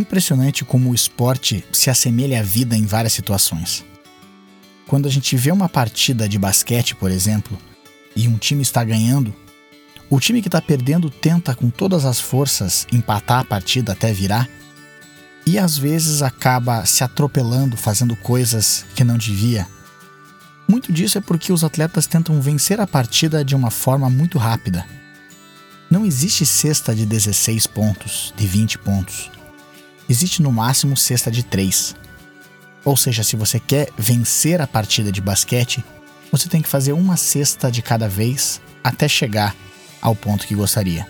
impressionante como o esporte se assemelha à vida em várias situações. Quando a gente vê uma partida de basquete, por exemplo, e um time está ganhando, o time que está perdendo tenta com todas as forças empatar a partida até virar, e às vezes acaba se atropelando, fazendo coisas que não devia. Muito disso é porque os atletas tentam vencer a partida de uma forma muito rápida. Não existe cesta de 16 pontos, de 20 pontos. Existe no máximo cesta de 3. Ou seja, se você quer vencer a partida de basquete, você tem que fazer uma cesta de cada vez até chegar ao ponto que gostaria.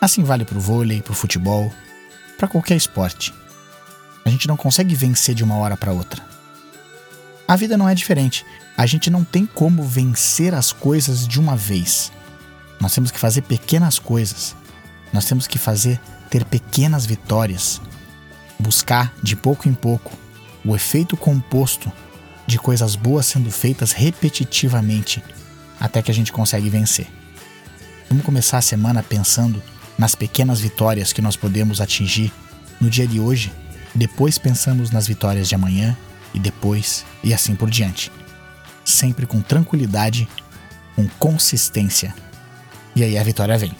Assim vale para o vôlei, para o futebol, para qualquer esporte. A gente não consegue vencer de uma hora para outra. A vida não é diferente. A gente não tem como vencer as coisas de uma vez. Nós temos que fazer pequenas coisas. Nós temos que fazer ter pequenas vitórias. Buscar de pouco em pouco o efeito composto de coisas boas sendo feitas repetitivamente até que a gente consegue vencer. Vamos começar a semana pensando nas pequenas vitórias que nós podemos atingir no dia de hoje, depois pensamos nas vitórias de amanhã e depois e assim por diante. Sempre com tranquilidade, com consistência. E aí a vitória vem.